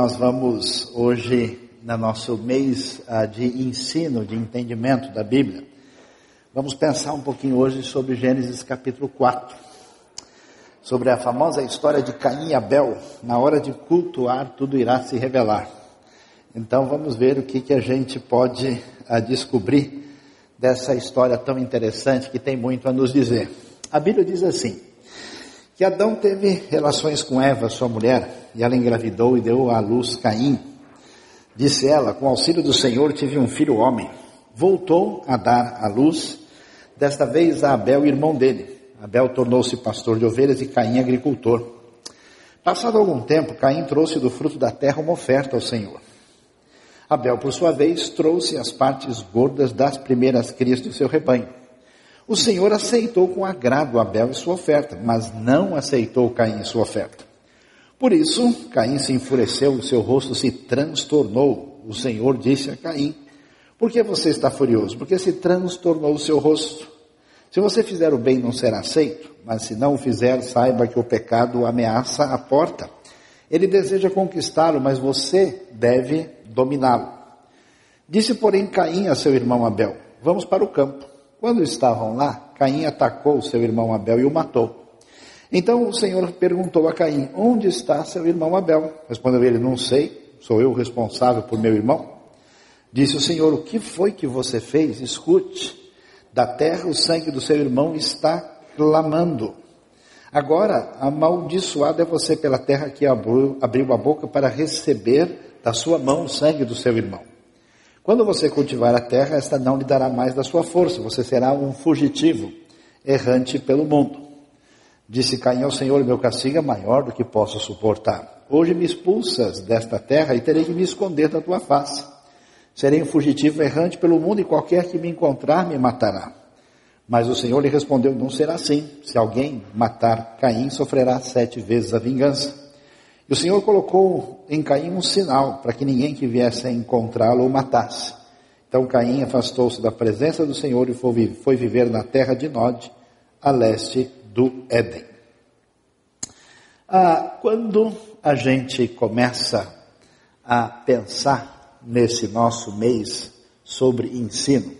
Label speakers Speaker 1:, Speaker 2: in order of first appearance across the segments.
Speaker 1: nós vamos hoje, no nosso mês ah, de ensino, de entendimento da Bíblia, vamos pensar um pouquinho hoje sobre Gênesis capítulo 4, sobre a famosa história de Caim e Abel. Na hora de cultuar, tudo irá se revelar. Então vamos ver o que, que a gente pode ah, descobrir dessa história tão interessante que tem muito a nos dizer. A Bíblia diz assim: que Adão teve relações com Eva, sua mulher, e ela engravidou e deu à luz Caim. Disse ela: Com auxílio do Senhor tive um filho homem. Voltou a dar à luz, desta vez a Abel, irmão dele. Abel tornou-se pastor de ovelhas e Caim agricultor. Passado algum tempo, Caim trouxe do fruto da terra uma oferta ao Senhor. Abel, por sua vez, trouxe as partes gordas das primeiras crias do seu rebanho. O Senhor aceitou com agrado Abel e sua oferta, mas não aceitou Caim e sua oferta. Por isso, Caim se enfureceu, o seu rosto se transtornou. O Senhor disse a Caim: Por que você está furioso? Porque se transtornou o seu rosto. Se você fizer o bem, não será aceito, mas se não o fizer, saiba que o pecado ameaça a porta. Ele deseja conquistá-lo, mas você deve dominá-lo. Disse, porém, Caim a seu irmão Abel: Vamos para o campo. Quando estavam lá, Caim atacou seu irmão Abel e o matou. Então o Senhor perguntou a Caim: Onde está seu irmão Abel? Respondeu ele: Não sei, sou eu responsável por meu irmão. Disse o Senhor: O que foi que você fez? Escute, da terra o sangue do seu irmão está clamando. Agora, amaldiçoado é você pela terra que abriu, abriu a boca para receber da sua mão o sangue do seu irmão. Quando você cultivar a terra, esta não lhe dará mais da sua força, você será um fugitivo, errante pelo mundo. Disse Caim ao Senhor: Meu castigo é maior do que posso suportar. Hoje me expulsas desta terra e terei que me esconder da tua face. Serei um fugitivo errante pelo mundo e qualquer que me encontrar me matará. Mas o Senhor lhe respondeu: Não será assim. Se alguém matar Caim, sofrerá sete vezes a vingança. E o Senhor colocou em Caim um sinal para que ninguém que viesse a encontrá-lo o matasse. Então Caim afastou-se da presença do Senhor e foi viver na terra de Nod, a leste do Éden. Ah, quando a gente começa a pensar nesse nosso mês sobre ensino,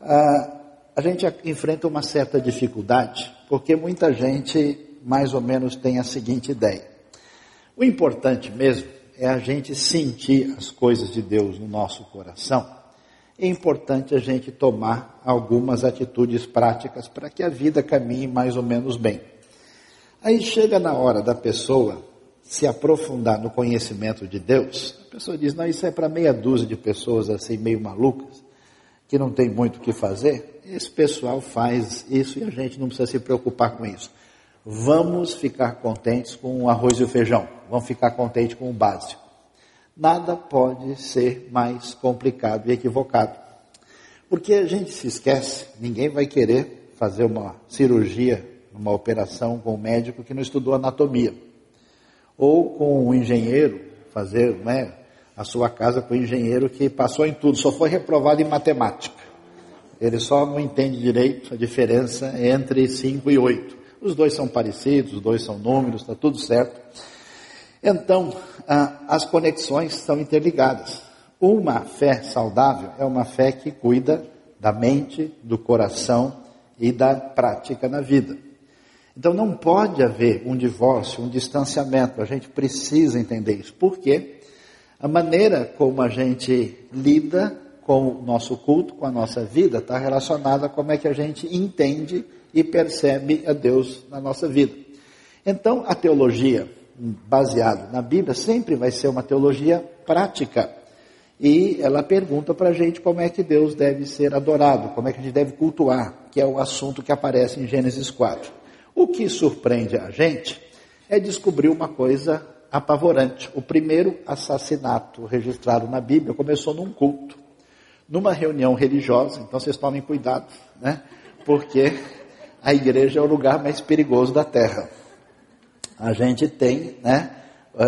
Speaker 1: ah, a gente enfrenta uma certa dificuldade, porque muita gente mais ou menos tem a seguinte ideia. O importante mesmo é a gente sentir as coisas de Deus no nosso coração. É importante a gente tomar algumas atitudes práticas para que a vida caminhe mais ou menos bem. Aí chega na hora da pessoa se aprofundar no conhecimento de Deus, a pessoa diz: Não, isso é para meia dúzia de pessoas assim, meio malucas, que não tem muito o que fazer. Esse pessoal faz isso e a gente não precisa se preocupar com isso. Vamos ficar contentes com o arroz e o feijão vão ficar contentes com o básico. Nada pode ser mais complicado e equivocado. Porque a gente se esquece, ninguém vai querer fazer uma cirurgia, uma operação com um médico que não estudou anatomia. Ou com um engenheiro, fazer né, a sua casa com um engenheiro que passou em tudo, só foi reprovado em matemática. Ele só não entende direito a diferença entre 5 e 8. Os dois são parecidos, os dois são números, está tudo certo. Então, as conexões estão interligadas. Uma fé saudável é uma fé que cuida da mente, do coração e da prática na vida. Então não pode haver um divórcio, um distanciamento. A gente precisa entender isso. Por quê? A maneira como a gente lida com o nosso culto, com a nossa vida, está relacionada a como é que a gente entende e percebe a Deus na nossa vida. Então, a teologia baseado na Bíblia sempre vai ser uma teologia prática. E ela pergunta para a gente como é que Deus deve ser adorado, como é que a gente deve cultuar, que é o assunto que aparece em Gênesis 4. O que surpreende a gente é descobrir uma coisa apavorante. O primeiro assassinato registrado na Bíblia começou num culto, numa reunião religiosa, então vocês tomem cuidado, né? Porque a igreja é o lugar mais perigoso da terra a gente tem, né,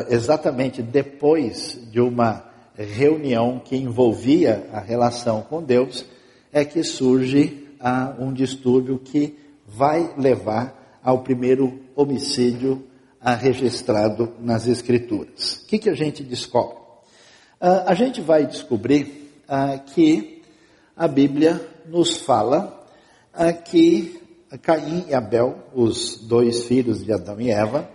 Speaker 1: exatamente depois de uma reunião que envolvia a relação com Deus, é que surge ah, um distúrbio que vai levar ao primeiro homicídio registrado nas Escrituras. O que, que a gente descobre? Ah, a gente vai descobrir ah, que a Bíblia nos fala que Caim e Abel, os dois filhos de Adão e Eva,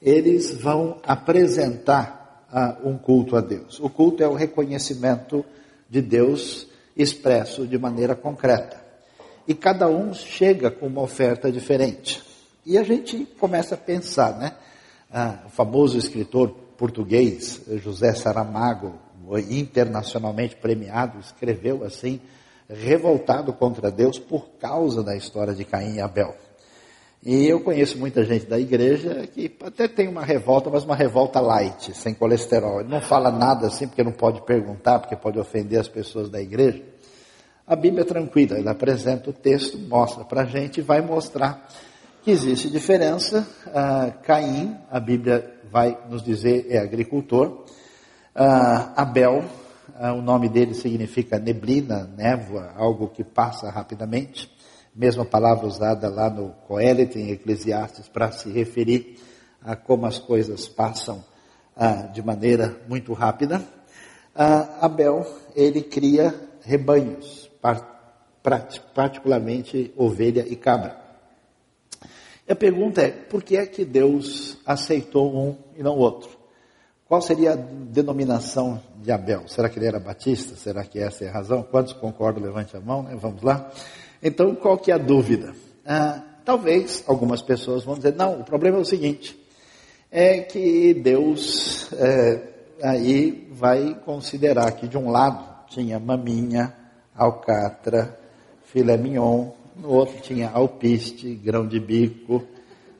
Speaker 1: eles vão apresentar ah, um culto a Deus. O culto é o reconhecimento de Deus expresso de maneira concreta. E cada um chega com uma oferta diferente. E a gente começa a pensar, né? Ah, o famoso escritor português, José Saramago, internacionalmente premiado, escreveu assim, revoltado contra Deus por causa da história de Caim e Abel. E eu conheço muita gente da igreja que até tem uma revolta, mas uma revolta light, sem colesterol. Ele não fala nada assim porque não pode perguntar, porque pode ofender as pessoas da igreja. A Bíblia é tranquila, ele apresenta o texto, mostra para a gente e vai mostrar que existe diferença. Uh, Caim, a Bíblia vai nos dizer, é agricultor. Uh, Abel, o nome dele significa neblina, névoa, algo que passa rapidamente. Mesma palavra usada lá no Coelete, em Eclesiastes, para se referir a como as coisas passam de maneira muito rápida. Abel, ele cria rebanhos, particularmente ovelha e cabra. E a pergunta é, por que é que Deus aceitou um e não outro? Qual seria a denominação de Abel? Será que ele era batista? Será que essa é a razão? Quantos concordam? Levante a mão, né? Vamos lá. Então, qual que é a dúvida? Ah, talvez algumas pessoas vão dizer, não, o problema é o seguinte, é que Deus é, aí vai considerar que de um lado tinha maminha, alcatra, filé mignon, no outro tinha alpiste, grão de bico.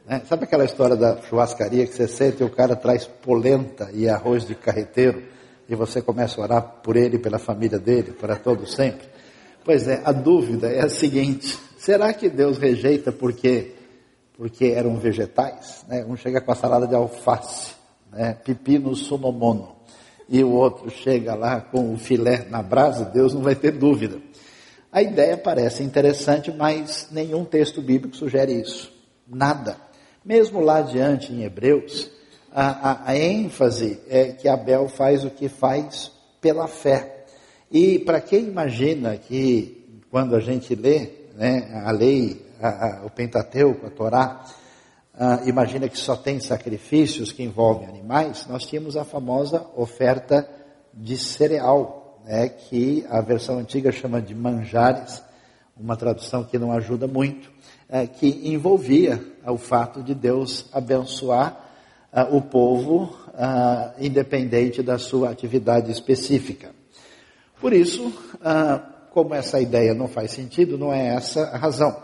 Speaker 1: Né? Sabe aquela história da churrascaria que você sente e o cara traz polenta e arroz de carreteiro e você começa a orar por ele pela família dele, para todo sempre? Pois é, a dúvida é a seguinte: será que Deus rejeita porque, porque eram vegetais? Né? Um chega com a salada de alface, né? pepino sonomono, e o outro chega lá com o filé na brasa, Deus não vai ter dúvida. A ideia parece interessante, mas nenhum texto bíblico sugere isso. Nada. Mesmo lá adiante em Hebreus, a, a, a ênfase é que Abel faz o que faz pela fé. E para quem imagina que quando a gente lê né, a lei, a, o Pentateuco, a Torá, imagina que só tem sacrifícios que envolvem animais, nós tínhamos a famosa oferta de cereal, né, que a versão antiga chama de manjares, uma tradução que não ajuda muito, é, que envolvia o fato de Deus abençoar é, o povo é, independente da sua atividade específica. Por isso, é, como essa ideia não faz sentido, não é essa a razão.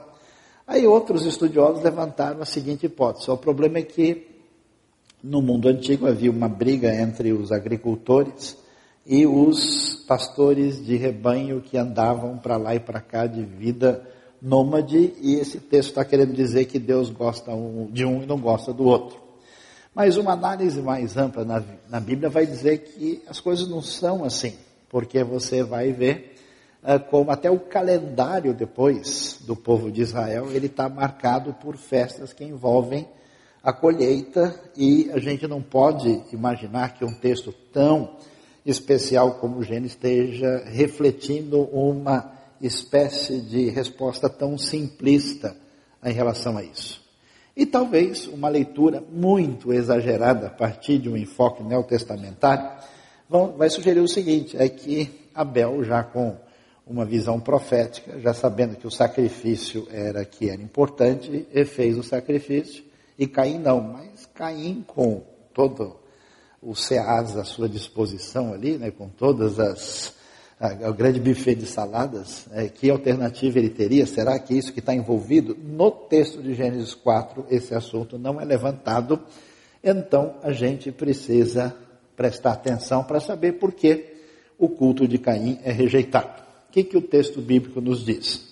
Speaker 1: Aí outros estudiosos levantaram a seguinte hipótese: o problema é que no mundo antigo havia uma briga entre os agricultores e os pastores de rebanho que andavam para lá e para cá de vida nômade, e esse texto está querendo dizer que Deus gosta de um e não gosta do outro. Mas uma análise mais ampla na, na Bíblia vai dizer que as coisas não são assim, porque você vai ver uh, como até o calendário depois do povo de Israel, ele está marcado por festas que envolvem a colheita, e a gente não pode imaginar que um texto tão especial como o Gênesis esteja refletindo uma espécie de resposta tão simplista em relação a isso. E talvez uma leitura muito exagerada a partir de um enfoque neotestamentário vai sugerir o seguinte, é que Abel já com uma visão profética, já sabendo que o sacrifício era que era importante, e fez o sacrifício, e Caim não, mas Caim com todo o SEAS à sua disposição ali, né, com todas as a, o grande buffet de saladas, é, que alternativa ele teria? Será que isso que está envolvido no texto de Gênesis 4, esse assunto não é levantado? Então a gente precisa prestar atenção para saber por que o culto de Caim é rejeitado. O que, que o texto bíblico nos diz?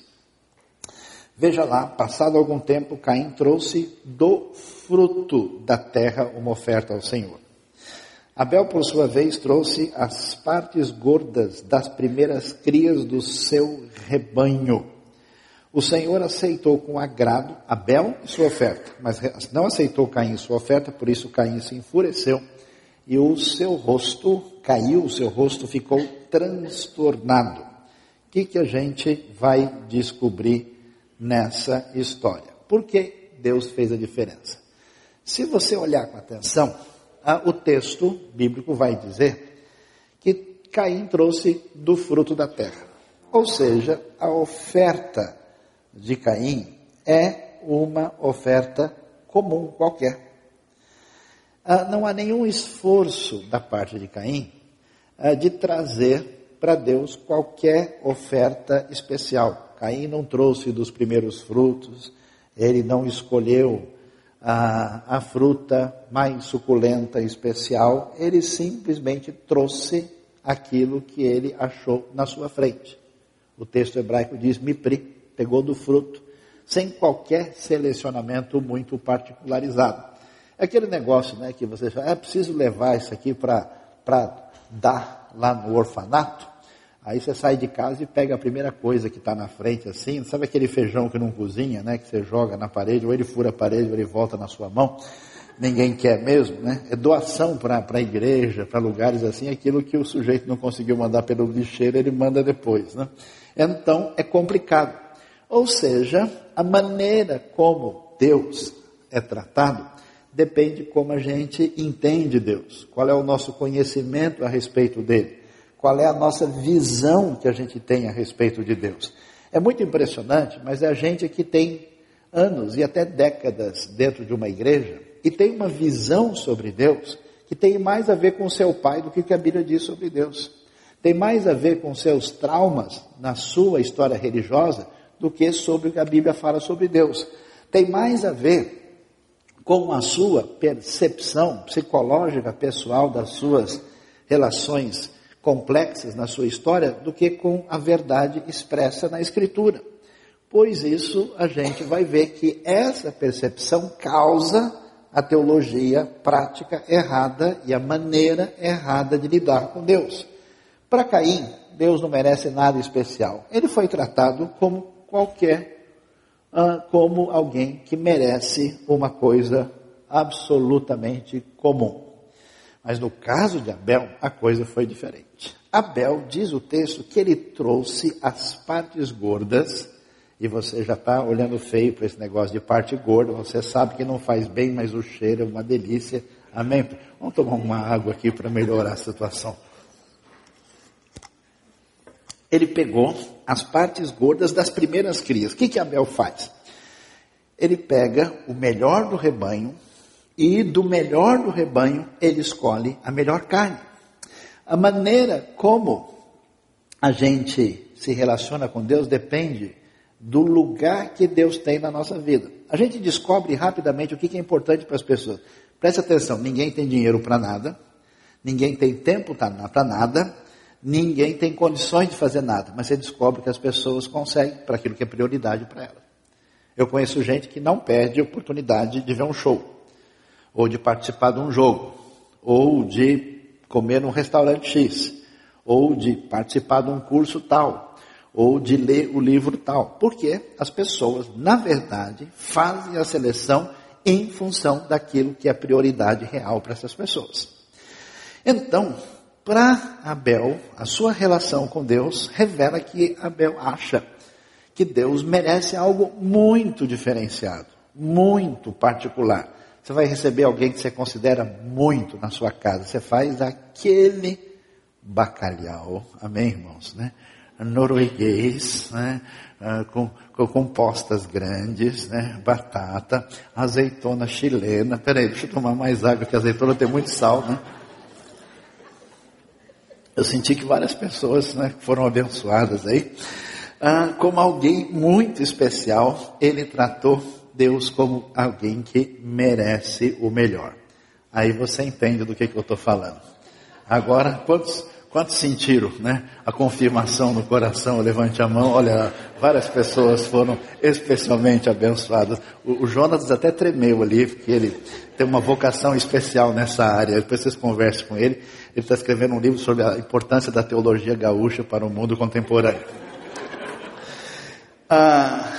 Speaker 1: Veja lá, passado algum tempo, Caim trouxe do fruto da terra uma oferta ao Senhor. Abel, por sua vez, trouxe as partes gordas das primeiras crias do seu rebanho. O Senhor aceitou com agrado Abel e sua oferta, mas não aceitou Caim sua oferta, por isso Caim se enfureceu e o seu rosto caiu, o seu rosto ficou transtornado. O que, que a gente vai descobrir nessa história? Por que Deus fez a diferença? Se você olhar com atenção, o texto bíblico vai dizer que Caim trouxe do fruto da terra. Ou seja, a oferta de Caim é uma oferta comum qualquer. Ah, não há nenhum esforço da parte de Caim ah, de trazer para Deus qualquer oferta especial. Caim não trouxe dos primeiros frutos, ele não escolheu a, a fruta mais suculenta e especial, ele simplesmente trouxe aquilo que ele achou na sua frente. O texto hebraico diz mipri, pegou do fruto, sem qualquer selecionamento muito particularizado. É aquele negócio né, que você fala, é preciso levar isso aqui para dar lá no orfanato. Aí você sai de casa e pega a primeira coisa que está na frente, assim, sabe aquele feijão que não cozinha, né? Que você joga na parede, ou ele fura a parede, ou ele volta na sua mão. Ninguém quer mesmo, né? É doação para a igreja, para lugares assim, aquilo que o sujeito não conseguiu mandar pelo lixeiro, ele manda depois, né? Então, é complicado. Ou seja, a maneira como Deus é tratado depende como a gente entende Deus, qual é o nosso conhecimento a respeito dele, qual é a nossa visão que a gente tem a respeito de Deus. É muito impressionante, mas é a gente que tem anos e até décadas dentro de uma igreja e tem uma visão sobre Deus que tem mais a ver com seu pai do que a Bíblia diz sobre Deus. Tem mais a ver com seus traumas na sua história religiosa do que sobre o que a Bíblia fala sobre Deus. Tem mais a ver com a sua percepção psicológica pessoal das suas relações complexas na sua história do que com a verdade expressa na Escritura. Pois isso a gente vai ver que essa percepção causa a teologia prática errada e a maneira errada de lidar com Deus. Para Caim, Deus não merece nada especial. Ele foi tratado como qualquer ah, como alguém que merece uma coisa absolutamente comum. Mas no caso de Abel, a coisa foi diferente. Abel, diz o texto, que ele trouxe as partes gordas, e você já está olhando feio para esse negócio de parte gorda, você sabe que não faz bem, mas o cheiro é uma delícia. Amém? Vamos tomar uma água aqui para melhorar a situação ele pegou as partes gordas das primeiras crias. O que, que Abel faz? Ele pega o melhor do rebanho e do melhor do rebanho ele escolhe a melhor carne. A maneira como a gente se relaciona com Deus depende do lugar que Deus tem na nossa vida. A gente descobre rapidamente o que é importante para as pessoas. Preste atenção: ninguém tem dinheiro para nada, ninguém tem tempo para nada, ninguém tem condições de fazer nada, mas você descobre que as pessoas conseguem para aquilo que é prioridade para elas. Eu conheço gente que não perde a oportunidade de ver um show, ou de participar de um jogo, ou de comer num restaurante X, ou de participar de um curso tal, ou de ler o livro tal. Porque as pessoas, na verdade, fazem a seleção em função daquilo que é prioridade real para essas pessoas. Então, para Abel, a sua relação com Deus revela que Abel acha que Deus merece algo muito diferenciado, muito particular. Você vai receber alguém que você considera muito na sua casa. Você faz aquele bacalhau, amém, irmãos? Né? Norueguês, né? Ah, com, com compostas grandes, né? batata, azeitona chilena. Peraí, deixa eu tomar mais água, que azeitona tem muito sal, né? Eu senti que várias pessoas né, foram abençoadas aí. Ah, como alguém muito especial, ele tratou Deus como alguém que merece o melhor. Aí você entende do que, que eu estou falando. Agora, quantos, quantos sentiram né, a confirmação no coração? Levante a mão. Olha, várias pessoas foram especialmente abençoadas. O, o Jonas até tremeu ali, porque ele tem uma vocação especial nessa área. Depois vocês conversem com ele. Ele está escrevendo um livro sobre a importância da teologia gaúcha para o mundo contemporâneo. Ah,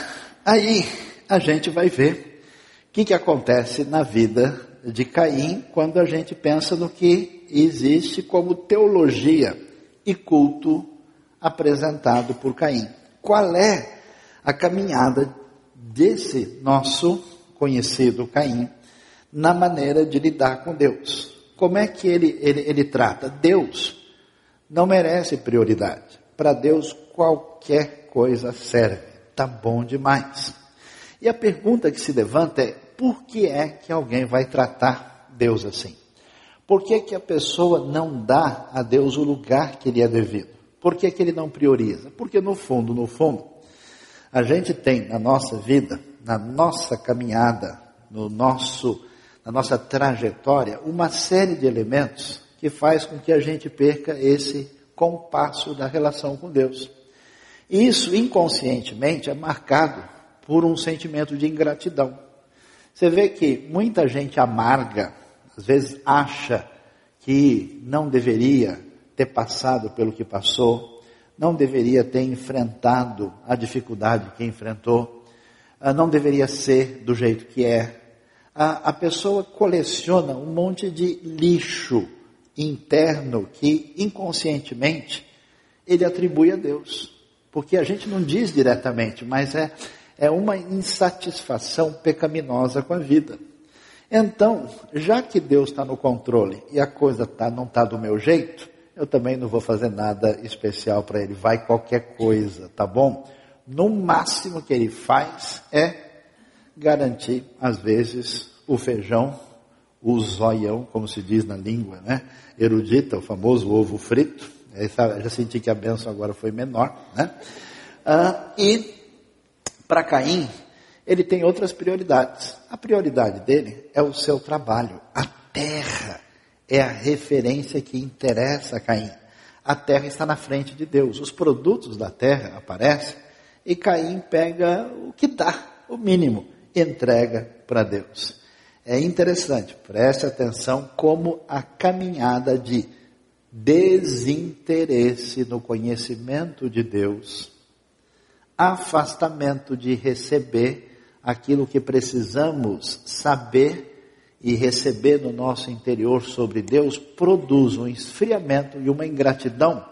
Speaker 1: Aí a gente vai ver o que, que acontece na vida de Caim quando a gente pensa no que existe como teologia e culto apresentado por Caim. Qual é a caminhada desse nosso conhecido Caim na maneira de lidar com Deus? Como é que ele, ele, ele trata? Deus não merece prioridade. Para Deus, qualquer coisa serve. Tá bom demais. E a pergunta que se levanta é: por que é que alguém vai tratar Deus assim? Por que, que a pessoa não dá a Deus o lugar que lhe é devido? Por que, que ele não prioriza? Porque no fundo, no fundo, a gente tem na nossa vida, na nossa caminhada, no nosso, na nossa trajetória, uma série de elementos que faz com que a gente perca esse compasso da relação com Deus. E isso inconscientemente é marcado por um sentimento de ingratidão. Você vê que muita gente amarga às vezes acha que não deveria ter passado pelo que passou, não deveria ter enfrentado a dificuldade que enfrentou, ah, não deveria ser do jeito que é. A, a pessoa coleciona um monte de lixo interno que inconscientemente ele atribui a Deus. Porque a gente não diz diretamente, mas é, é uma insatisfação pecaminosa com a vida. Então, já que Deus está no controle e a coisa tá, não está do meu jeito, eu também não vou fazer nada especial para ele. Vai qualquer coisa, tá bom? No máximo que ele faz é garantir, às vezes, o feijão, o zoião, como se diz na língua, né? Erudita, o famoso ovo frito. Já senti que a benção agora foi menor, né? Ah, e para Caim, ele tem outras prioridades. A prioridade dele é o seu trabalho. A terra é a referência que interessa a Caim. A terra está na frente de Deus. Os produtos da terra aparecem e Caim pega o que dá, o mínimo, entrega para Deus. É interessante, preste atenção como a caminhada de desinteresse no conhecimento de Deus, afastamento de receber aquilo que precisamos saber e receber no nosso interior sobre Deus produz um esfriamento e uma ingratidão.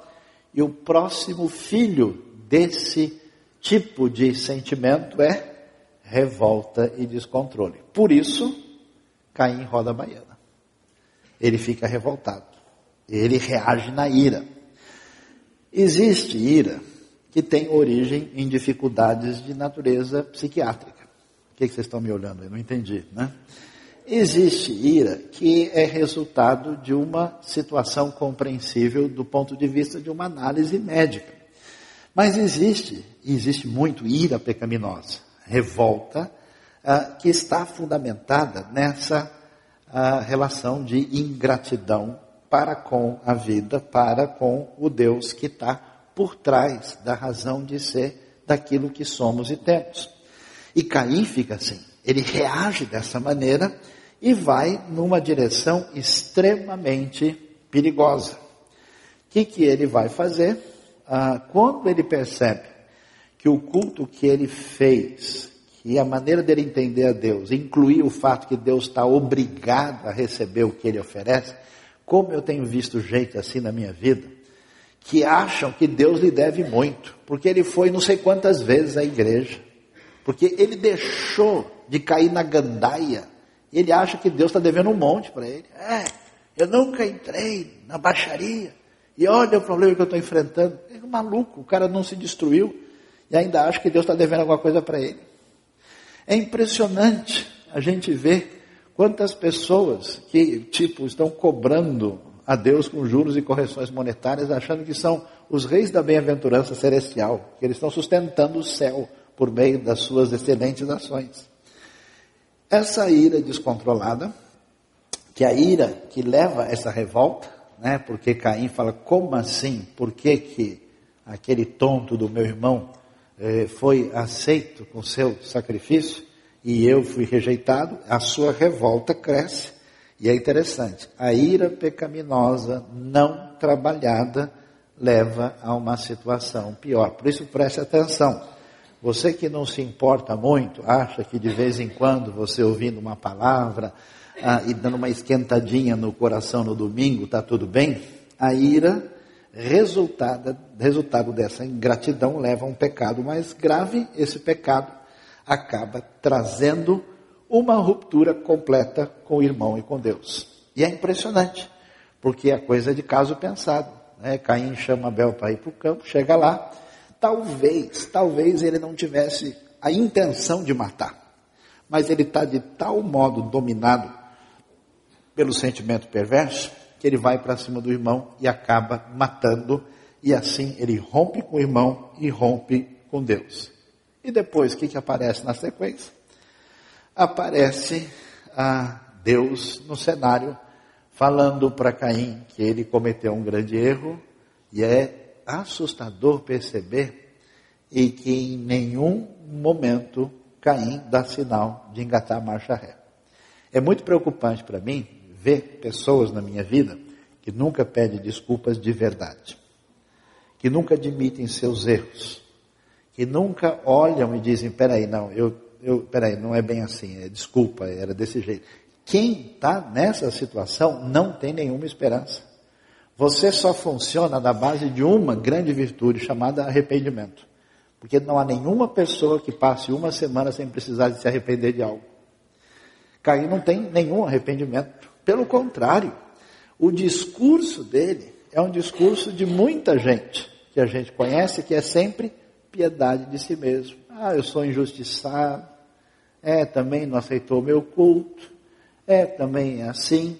Speaker 1: E o próximo filho desse tipo de sentimento é revolta e descontrole. Por isso, Caim roda a baiana. Ele fica revoltado. Ele reage na ira. Existe ira que tem origem em dificuldades de natureza psiquiátrica. O que, vocês estão me olhando? Eu não entendi, né? Existe ira que é resultado de uma situação compreensível do ponto de vista de uma análise médica. Mas existe, e existe muito ira pecaminosa, revolta, uh, que está fundamentada nessa uh, relação de ingratidão para com a vida, para com o Deus que está por trás da razão de ser daquilo que somos e temos. E Caim fica assim. Ele reage dessa maneira e vai numa direção extremamente perigosa. O que, que ele vai fazer? Ah, quando ele percebe que o culto que ele fez, que a maneira dele entender a Deus, incluir o fato que Deus está obrigado a receber o que ele oferece, como eu tenho visto gente assim na minha vida, que acham que Deus lhe deve muito, porque ele foi não sei quantas vezes à igreja, porque ele deixou de cair na gandaia. Ele acha que Deus está devendo um monte para ele. É, eu nunca entrei na baixaria. E olha o problema que eu estou enfrentando. É maluco, o cara não se destruiu e ainda acha que Deus está devendo alguma coisa para ele. É impressionante a gente ver quantas pessoas que, tipo, estão cobrando a Deus com juros e correções monetárias, achando que são os reis da bem-aventurança celestial, que eles estão sustentando o céu por meio das suas excelentes ações. Essa ira descontrolada, que é a ira que leva essa revolta, né? Porque Caim fala, como assim? Por que que aquele tonto do meu irmão eh, foi aceito com seu sacrifício e eu fui rejeitado? A sua revolta cresce. E é interessante, a ira pecaminosa não trabalhada leva a uma situação pior. Por isso preste atenção. Você que não se importa muito, acha que de vez em quando você ouvindo uma palavra ah, e dando uma esquentadinha no coração no domingo, está tudo bem? A ira, resultado, resultado dessa ingratidão, leva a um pecado mais grave. Esse pecado acaba trazendo uma ruptura completa com o irmão e com Deus. E é impressionante, porque é coisa de caso pensado. Né? Caim chama Abel para ir para o campo, chega lá, talvez, talvez ele não tivesse a intenção de matar, mas ele está de tal modo dominado pelo sentimento perverso que ele vai para cima do irmão e acaba matando, e assim ele rompe com o irmão e rompe com Deus. E depois, o que, que aparece na sequência? Aparece a Deus no cenário, falando para Caim que ele cometeu um grande erro, e é assustador perceber e que em nenhum momento Caim dá sinal de engatar a marcha ré. É muito preocupante para mim ver pessoas na minha vida que nunca pedem desculpas de verdade, que nunca admitem seus erros, que nunca olham e dizem, peraí, não, eu, eu, peraí, não é bem assim, é, desculpa, era desse jeito. Quem está nessa situação não tem nenhuma esperança. Você só funciona na base de uma grande virtude chamada arrependimento. Porque não há nenhuma pessoa que passe uma semana sem precisar de se arrepender de algo. Caim não tem nenhum arrependimento. Pelo contrário, o discurso dele é um discurso de muita gente que a gente conhece que é sempre piedade de si mesmo. Ah, eu sou injustiçado. É, também não aceitou meu culto. É, também é assim.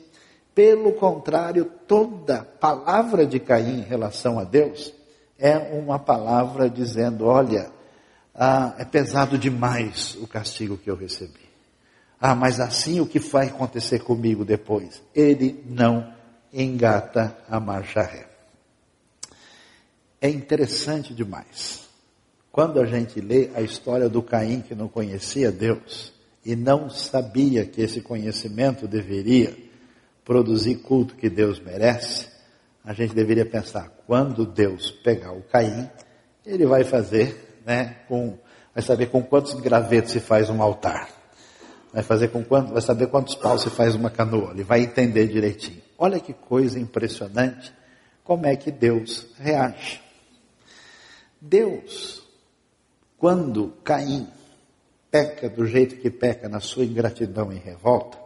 Speaker 1: Pelo contrário, toda palavra de Caim em relação a Deus é uma palavra dizendo: olha, ah, é pesado demais o castigo que eu recebi. Ah, mas assim o que vai acontecer comigo depois? Ele não engata a marcha ré. É interessante demais quando a gente lê a história do Caim que não conhecia Deus e não sabia que esse conhecimento deveria produzir culto que Deus merece, a gente deveria pensar, quando Deus pegar o Caim, ele vai fazer, né, com, vai saber com quantos gravetos se faz um altar. Vai fazer com quanto, vai saber quantos paus se faz uma canoa. Ele vai entender direitinho. Olha que coisa impressionante como é que Deus reage. Deus quando Caim peca do jeito que peca na sua ingratidão e revolta,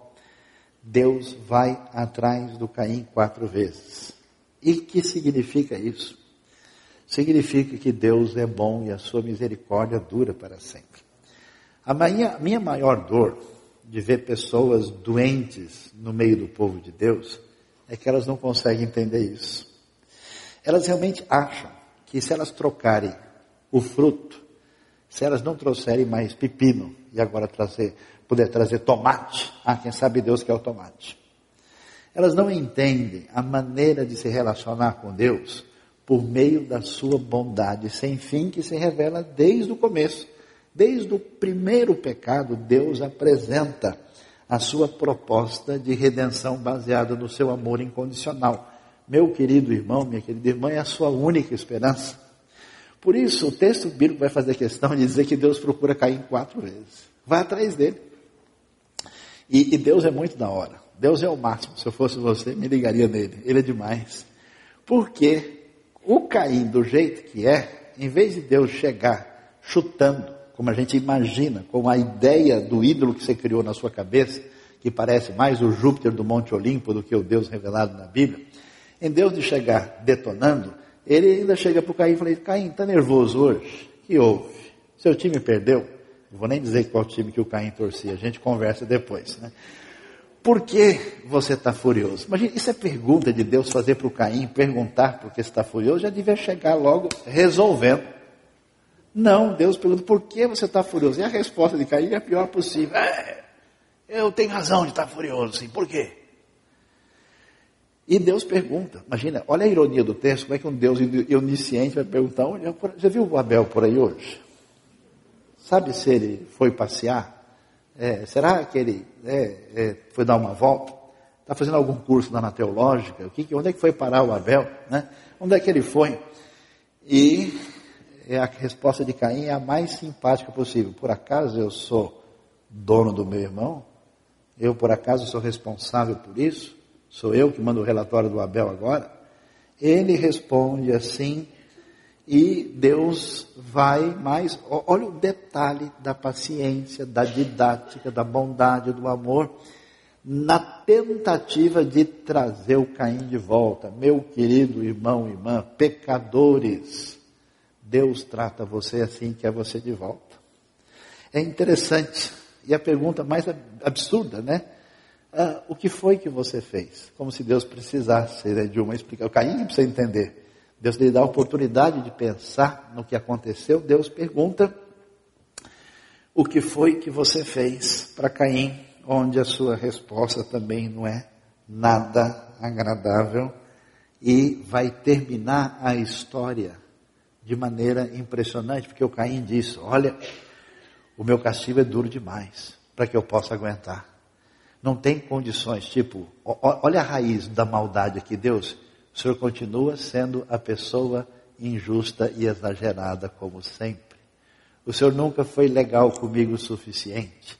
Speaker 1: Deus vai atrás do Caim quatro vezes. E que significa isso? Significa que Deus é bom e a sua misericórdia dura para sempre. A minha, minha maior dor de ver pessoas doentes no meio do povo de Deus é que elas não conseguem entender isso. Elas realmente acham que se elas trocarem o fruto se elas não trouxerem mais pepino e agora trazer, puder trazer tomate, ah, quem sabe Deus quer o tomate. Elas não entendem a maneira de se relacionar com Deus por meio da sua bondade sem fim que se revela desde o começo. Desde o primeiro pecado, Deus apresenta a sua proposta de redenção baseada no seu amor incondicional. Meu querido irmão, minha querida irmã, é a sua única esperança. Por isso, o texto bíblico vai fazer questão de dizer que Deus procura Caim quatro vezes. Vai atrás dele. E, e, Deus é muito da hora. Deus é o máximo. Se eu fosse você, me ligaria nele. Ele é demais. Porque o Caim, do jeito que é, em vez de Deus chegar chutando, como a gente imagina, com a ideia do ídolo que você criou na sua cabeça, que parece mais o Júpiter do Monte Olimpo do que o Deus revelado na Bíblia, em Deus de chegar detonando, ele ainda chega para o Caim e fala, Caim, está nervoso hoje? que houve? Seu time perdeu? Não vou nem dizer qual time que o Caim torcia, a gente conversa depois. Né? Por que você está furioso? Imagina, isso é pergunta de Deus fazer para o Caim, perguntar por que está furioso, já devia chegar logo resolvendo. Não, Deus pergunta, por que você está furioso? E a resposta de Caim é a pior possível. É, eu tenho razão de estar furioso, sim. Por quê? E Deus pergunta, imagina, olha a ironia do texto, como é que um Deus onisciente vai perguntar, olha, já viu o Abel por aí hoje? Sabe se ele foi passear? É, será que ele é, é, foi dar uma volta? Está fazendo algum curso na teológica? O que, onde é que foi parar o Abel? Né? Onde é que ele foi? E é a resposta de Caim é a mais simpática possível. Por acaso eu sou dono do meu irmão? Eu por acaso sou responsável por isso? Sou eu que mando o relatório do Abel agora? Ele responde assim, e Deus vai mais. Olha o detalhe da paciência, da didática, da bondade, do amor, na tentativa de trazer o Caim de volta. Meu querido irmão irmã, pecadores, Deus trata você assim, quer você de volta. É interessante, e a pergunta mais absurda, né? Ah, o que foi que você fez? Como se Deus precisasse né, de uma explicação. Caim precisa entender. Deus lhe dá a oportunidade de pensar no que aconteceu. Deus pergunta: O que foi que você fez para Caim? Onde a sua resposta também não é nada agradável. E vai terminar a história de maneira impressionante, porque o Caim disse: Olha, o meu castigo é duro demais para que eu possa aguentar. Não tem condições, tipo, olha a raiz da maldade aqui, Deus o senhor continua sendo a pessoa injusta e exagerada como sempre. O senhor nunca foi legal comigo o suficiente.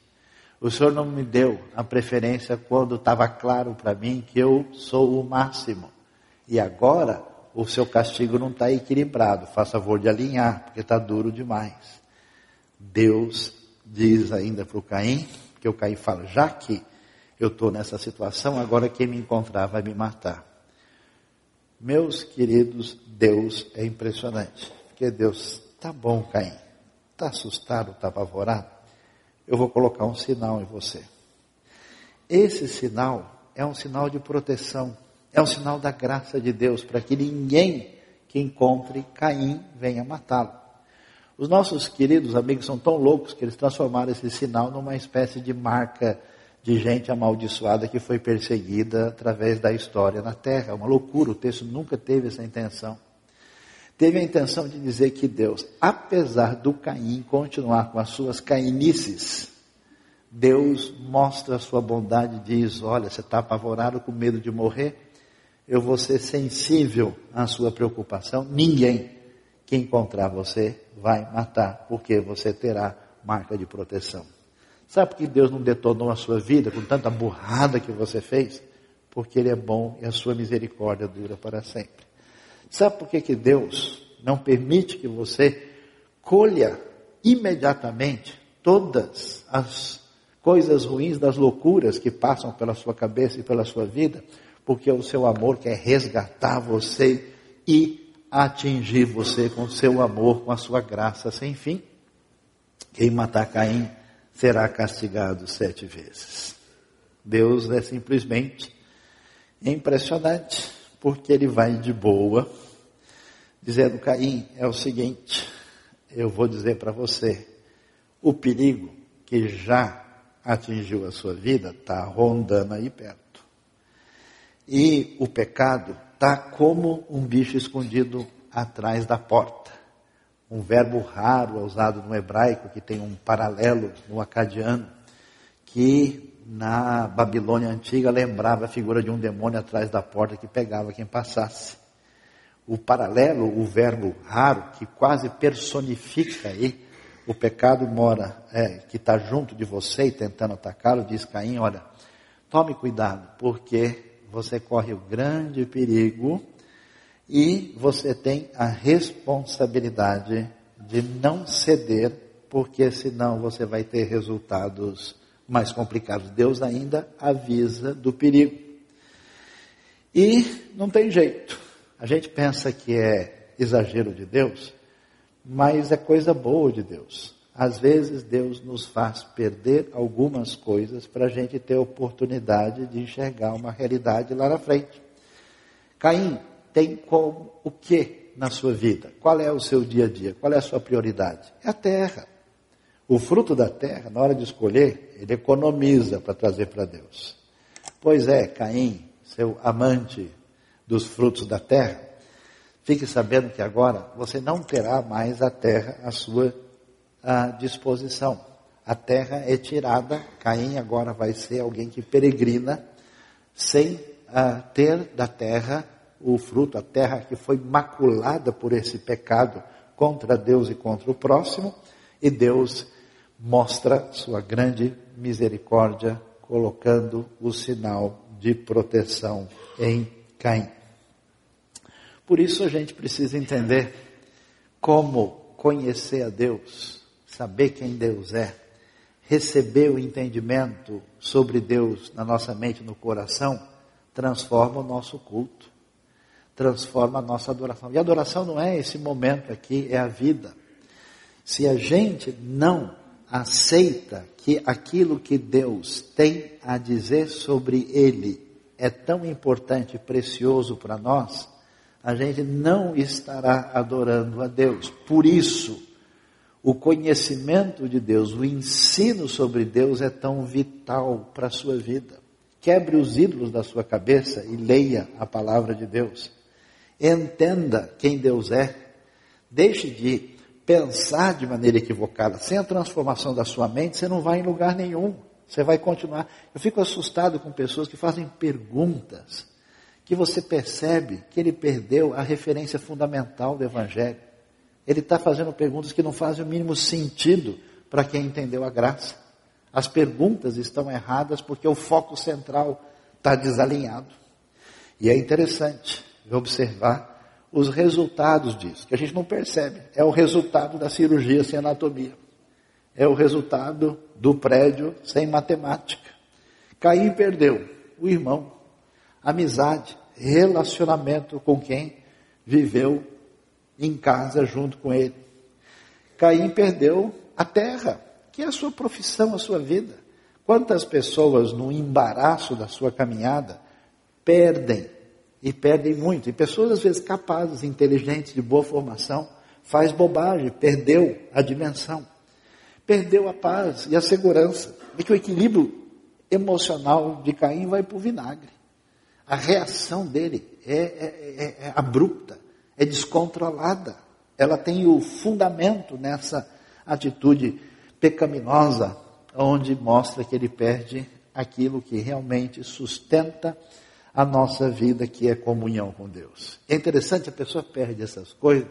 Speaker 1: O senhor não me deu a preferência quando estava claro para mim que eu sou o máximo. E agora o seu castigo não está equilibrado. Faça favor de alinhar, porque está duro demais. Deus diz ainda para o Caim, que o Caim fala, já que eu estou nessa situação, agora quem me encontrar vai me matar. Meus queridos, Deus é impressionante. Porque Deus, tá bom, Caim. Tá assustado, tá apavorado? Eu vou colocar um sinal em você. Esse sinal é um sinal de proteção. É um sinal da graça de Deus para que ninguém que encontre Caim venha matá-lo. Os nossos queridos amigos são tão loucos que eles transformaram esse sinal numa espécie de marca de gente amaldiçoada que foi perseguida através da história na terra. Uma loucura, o texto nunca teve essa intenção. Teve a intenção de dizer que Deus, apesar do Caim continuar com as suas cainices, Deus mostra a sua bondade e diz: Olha, você está apavorado com medo de morrer? Eu vou ser sensível à sua preocupação. Ninguém que encontrar você vai matar, porque você terá marca de proteção. Sabe por que Deus não detonou a sua vida com tanta burrada que você fez? Porque Ele é bom e a sua misericórdia dura para sempre. Sabe por que, que Deus não permite que você colha imediatamente todas as coisas ruins, das loucuras que passam pela sua cabeça e pela sua vida? Porque o seu amor quer resgatar você e atingir você com o seu amor, com a sua graça sem fim. Quem matar Caim será castigado sete vezes. Deus é simplesmente impressionante, porque ele vai de boa, dizendo: Caim, é o seguinte, eu vou dizer para você, o perigo que já atingiu a sua vida está rondando aí perto. E o pecado está como um bicho escondido atrás da porta um verbo raro usado no hebraico, que tem um paralelo no acadiano, que na Babilônia antiga lembrava a figura de um demônio atrás da porta que pegava quem passasse. O paralelo, o verbo raro, que quase personifica aí o pecado mora, é, que está junto de você e tentando atacá-lo, diz Caim, olha, tome cuidado, porque você corre o grande perigo e você tem a responsabilidade de não ceder, porque senão você vai ter resultados mais complicados. Deus ainda avisa do perigo. E não tem jeito. A gente pensa que é exagero de Deus, mas é coisa boa de Deus. Às vezes Deus nos faz perder algumas coisas para a gente ter oportunidade de enxergar uma realidade lá na frente. Caim tem como o que na sua vida? Qual é o seu dia a dia? Qual é a sua prioridade? É a terra. O fruto da terra, na hora de escolher, ele economiza para trazer para Deus. Pois é, Caim, seu amante dos frutos da terra, fique sabendo que agora você não terá mais a terra à sua à disposição. A terra é tirada, Caim agora vai ser alguém que peregrina sem ah, ter da terra o fruto, a terra que foi maculada por esse pecado, contra Deus e contra o próximo, e Deus mostra sua grande misericórdia, colocando o sinal de proteção em Caim. Por isso a gente precisa entender como conhecer a Deus, saber quem Deus é, receber o entendimento sobre Deus na nossa mente, no coração, transforma o nosso culto, transforma a nossa adoração. E adoração não é esse momento aqui, é a vida. Se a gente não aceita que aquilo que Deus tem a dizer sobre Ele é tão importante e precioso para nós, a gente não estará adorando a Deus. Por isso, o conhecimento de Deus, o ensino sobre Deus é tão vital para a sua vida. Quebre os ídolos da sua cabeça e leia a palavra de Deus. Entenda quem Deus é. Deixe de pensar de maneira equivocada. Sem a transformação da sua mente, você não vai em lugar nenhum. Você vai continuar. Eu fico assustado com pessoas que fazem perguntas que você percebe que ele perdeu a referência fundamental do Evangelho. Ele está fazendo perguntas que não fazem o mínimo sentido para quem entendeu a graça. As perguntas estão erradas porque o foco central está desalinhado. E é interessante observar os resultados disso, que a gente não percebe. É o resultado da cirurgia sem anatomia. É o resultado do prédio sem matemática. Caim perdeu o irmão, amizade, relacionamento com quem viveu em casa junto com ele. Caim perdeu a terra, que é a sua profissão, a sua vida. Quantas pessoas no embaraço da sua caminhada perdem e perdem muito. E pessoas às vezes capazes, inteligentes, de boa formação, faz bobagem, perdeu a dimensão. Perdeu a paz e a segurança. E que o equilíbrio emocional de Caim vai para o vinagre. A reação dele é, é, é, é abrupta é descontrolada. Ela tem o fundamento nessa atitude pecaminosa, onde mostra que ele perde aquilo que realmente sustenta a nossa vida, que é comunhão com Deus. É interessante, a pessoa perde essas coisas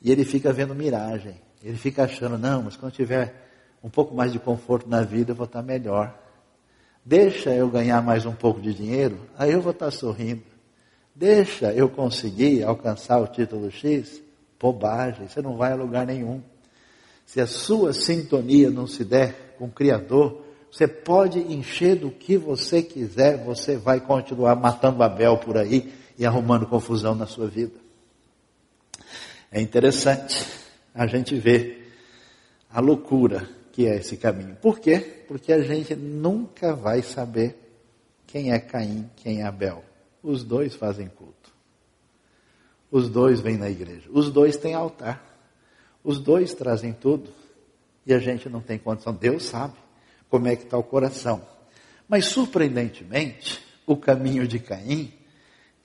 Speaker 1: e ele fica vendo miragem. Ele fica achando, não, mas quando tiver um pouco mais de conforto na vida, eu vou estar melhor. Deixa eu ganhar mais um pouco de dinheiro, aí eu vou estar sorrindo. Deixa eu conseguir alcançar o título X? Bobagem, você não vai a lugar nenhum. Se a sua sintonia não se der com o Criador, você pode encher do que você quiser, você vai continuar matando Abel por aí e arrumando confusão na sua vida. É interessante a gente ver a loucura que é esse caminho. Por quê? Porque a gente nunca vai saber quem é Caim, quem é Abel. Os dois fazem culto. Os dois vêm na igreja. Os dois têm altar. Os dois trazem tudo. E a gente não tem condição. Deus sabe como é que está o coração. Mas surpreendentemente, o caminho de Caim,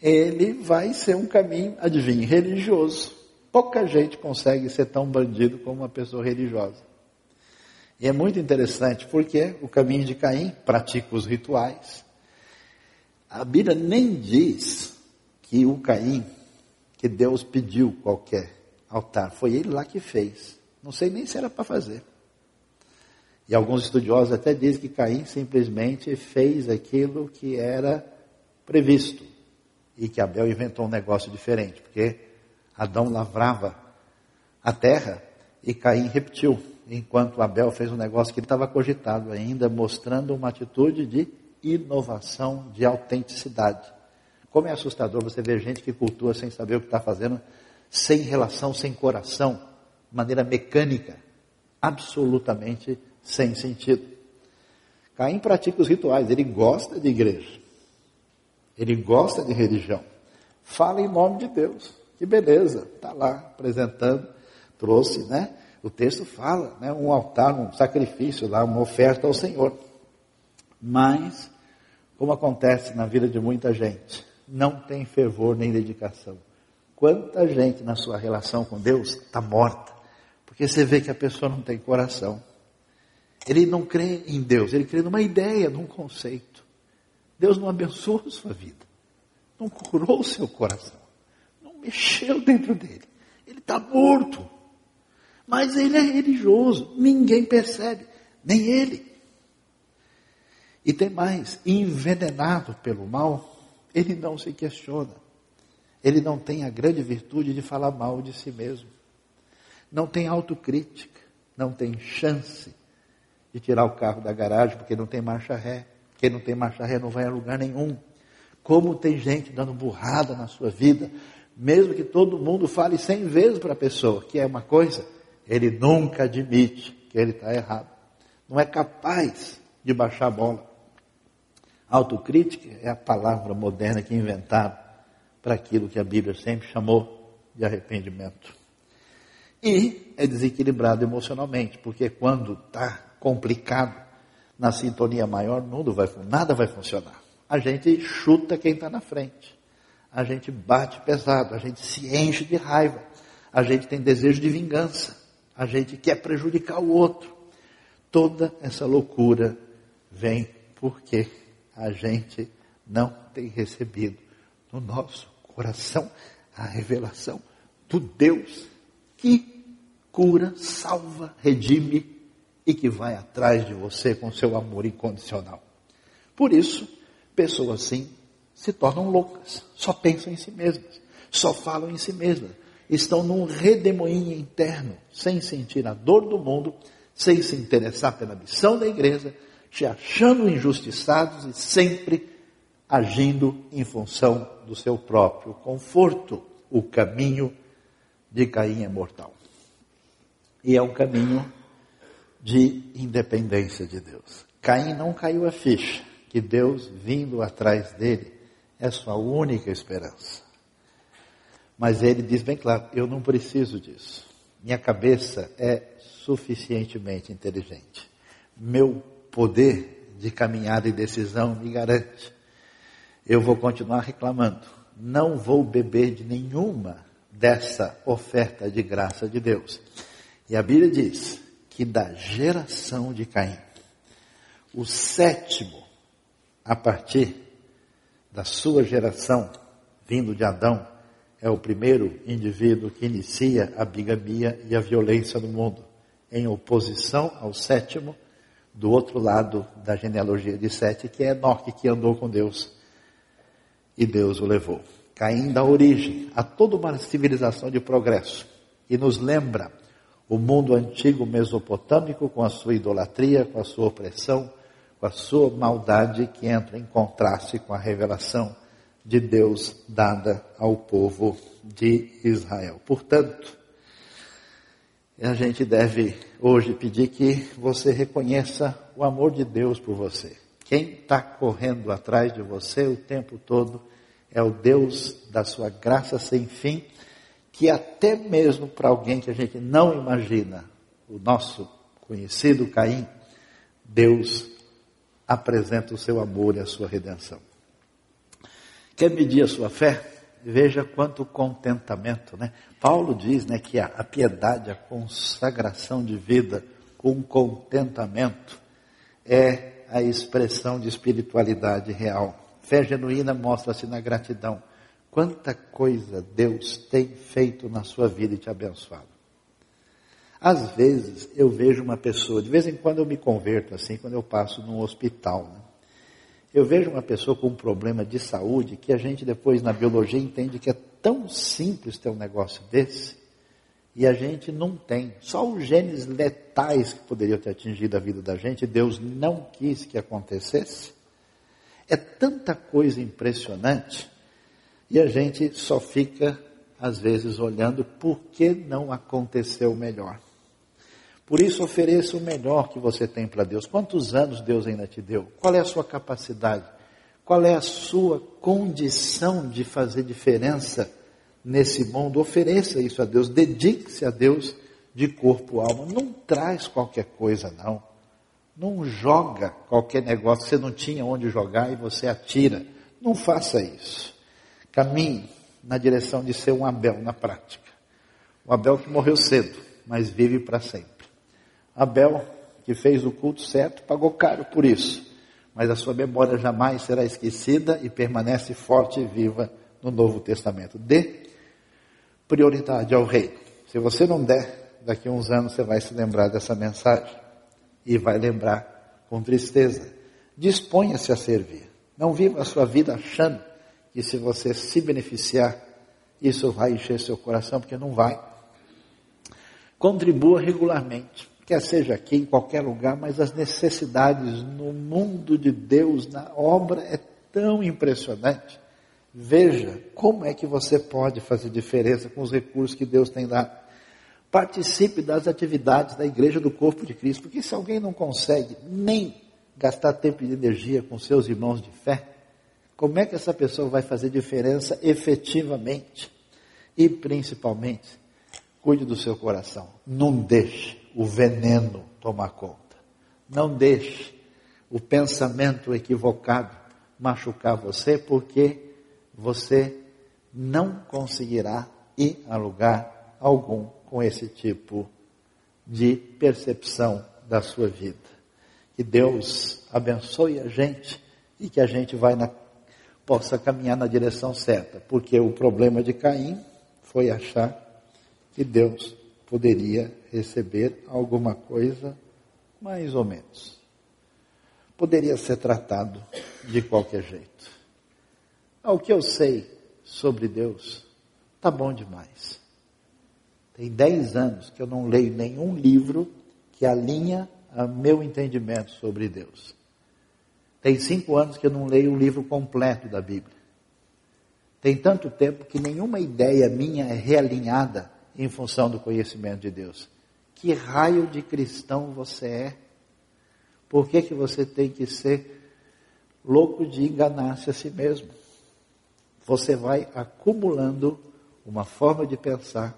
Speaker 1: ele vai ser um caminho, adivinhe, religioso. Pouca gente consegue ser tão bandido como uma pessoa religiosa. E é muito interessante porque o caminho de Caim pratica os rituais, a Bíblia nem diz que o Caim, que Deus pediu qualquer altar, foi ele lá que fez. Não sei nem se era para fazer. E alguns estudiosos até dizem que Caim simplesmente fez aquilo que era previsto. E que Abel inventou um negócio diferente, porque Adão lavrava a terra e Caim repetiu, enquanto Abel fez um negócio que estava cogitado ainda, mostrando uma atitude de inovação, de autenticidade. Como é assustador você ver gente que cultua sem saber o que está fazendo, sem relação, sem coração, de maneira mecânica, absolutamente sem sentido. Caim pratica os rituais, ele gosta de igreja, ele gosta de religião, fala em nome de Deus, que beleza, está lá apresentando, trouxe, né? O texto fala, né? Um altar, um sacrifício lá, uma oferta ao Senhor. Mas, como acontece na vida de muita gente, não tem fervor nem dedicação. Quanta gente na sua relação com Deus está morta, porque você vê que a pessoa não tem coração. Ele não crê em Deus, ele crê numa ideia, num conceito. Deus não abençoou a sua vida, não curou o seu coração, não mexeu dentro dele. Ele está morto, Mas ele é religioso, ninguém percebe, nem ele. E tem mais, envenenado pelo mal, ele não se questiona. Ele não tem a grande virtude de falar mal de si mesmo. Não tem autocrítica, não tem chance de tirar o carro da garagem porque não tem marcha ré. Quem não tem marcha ré não vai a lugar nenhum. Como tem gente dando burrada na sua vida, mesmo que todo mundo fale cem vezes para a pessoa que é uma coisa, ele nunca admite que ele está errado. Não é capaz de baixar a bola. Autocrítica é a palavra moderna que inventaram para aquilo que a Bíblia sempre chamou de arrependimento. E é desequilibrado emocionalmente, porque quando está complicado, na sintonia maior, vai, nada vai funcionar. A gente chuta quem está na frente. A gente bate pesado, a gente se enche de raiva, a gente tem desejo de vingança, a gente quer prejudicar o outro. Toda essa loucura vem porque a gente não tem recebido no nosso coração a revelação do Deus que cura, salva, redime e que vai atrás de você com seu amor incondicional. Por isso, pessoas assim se tornam loucas, só pensam em si mesmas, só falam em si mesmas, estão num redemoinho interno, sem sentir a dor do mundo, sem se interessar pela missão da igreja, se achando injustiçados e sempre agindo em função do seu próprio conforto. O caminho de Caim é mortal. E é um caminho de independência de Deus. Caim não caiu a ficha que Deus vindo atrás dele é sua única esperança. Mas ele diz bem claro: eu não preciso disso. Minha cabeça é suficientemente inteligente. Meu poder de caminhada e decisão me garante eu vou continuar reclamando. Não vou beber de nenhuma dessa oferta de graça de Deus. E a Bíblia diz que da geração de Caim, o sétimo, a partir da sua geração, vindo de Adão, é o primeiro indivíduo que inicia a bigamia e a violência no mundo, em oposição ao sétimo, do outro lado da genealogia de Sete, que é Enoque, que andou com Deus e Deus o levou. Caim dá origem a toda uma civilização de progresso e nos lembra o mundo antigo mesopotâmico com a sua idolatria, com a sua opressão, com a sua maldade que entra em contraste com a revelação de Deus dada ao povo de Israel. Portanto, a gente deve hoje pedir que você reconheça o amor de Deus por você. Quem está correndo atrás de você o tempo todo é o Deus da sua graça sem fim, que até mesmo para alguém que a gente não imagina, o nosso conhecido Caim, Deus apresenta o seu amor e a sua redenção. Quer medir a sua fé? Veja quanto contentamento, né? Paulo diz, né, que a, piedade, a consagração de vida com contentamento é a expressão de espiritualidade real. Fé genuína mostra-se na gratidão. Quanta coisa Deus tem feito na sua vida e te abençoado. Às vezes eu vejo uma pessoa, de vez em quando eu me converto assim, quando eu passo num hospital. Né? Eu vejo uma pessoa com um problema de saúde que a gente depois na biologia entende que é tão simples ter um negócio desse e a gente não tem. Só os genes letais que poderiam ter atingido a vida da gente, Deus não quis que acontecesse. É tanta coisa impressionante e a gente só fica, às vezes, olhando por que não aconteceu melhor. Por isso, ofereça o melhor que você tem para Deus. Quantos anos Deus ainda te deu? Qual é a sua capacidade? Qual é a sua condição de fazer diferença nesse mundo, ofereça isso a Deus, dedique-se a Deus de corpo, alma. Não traz qualquer coisa, não. Não joga qualquer negócio que você não tinha onde jogar e você atira. Não faça isso. Caminhe na direção de ser um Abel na prática. O Abel que morreu cedo, mas vive para sempre. Abel que fez o culto certo, pagou caro por isso. Mas a sua memória jamais será esquecida e permanece forte e viva no Novo Testamento. Dê prioridade ao reino. Se você não der, daqui a uns anos você vai se lembrar dessa mensagem e vai lembrar com tristeza. Disponha-se a servir. Não viva a sua vida achando que se você se beneficiar, isso vai encher seu coração, porque não vai. Contribua regularmente, quer seja aqui, em qualquer lugar, mas as necessidades no mundo de Deus, na obra, é tão impressionante. Veja como é que você pode fazer diferença com os recursos que Deus tem dado. Participe das atividades da igreja do corpo de Cristo, porque se alguém não consegue nem gastar tempo e energia com seus irmãos de fé, como é que essa pessoa vai fazer diferença efetivamente? E principalmente, cuide do seu coração. Não deixe o veneno tomar conta. Não deixe o pensamento equivocado machucar você, porque você não conseguirá ir a lugar algum com esse tipo de percepção da sua vida. Que Deus abençoe a gente e que a gente vai na, possa caminhar na direção certa, porque o problema de Caim foi achar que Deus poderia receber alguma coisa mais ou menos. Poderia ser tratado de qualquer jeito. Ao que eu sei sobre Deus, tá bom demais. Tem dez anos que eu não leio nenhum livro que alinha a meu entendimento sobre Deus. Tem cinco anos que eu não leio o livro completo da Bíblia. Tem tanto tempo que nenhuma ideia minha é realinhada em função do conhecimento de Deus. Que raio de cristão você é? Por que, que você tem que ser louco de enganar-se a si mesmo? Você vai acumulando uma forma de pensar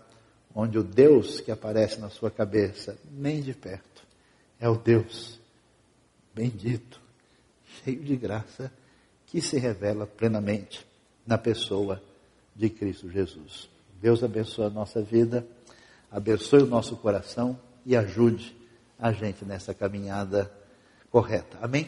Speaker 1: onde o Deus que aparece na sua cabeça, nem de perto, é o Deus bendito, cheio de graça, que se revela plenamente na pessoa de Cristo Jesus. Deus abençoe a nossa vida, abençoe o nosso coração e ajude a gente nessa caminhada correta. Amém?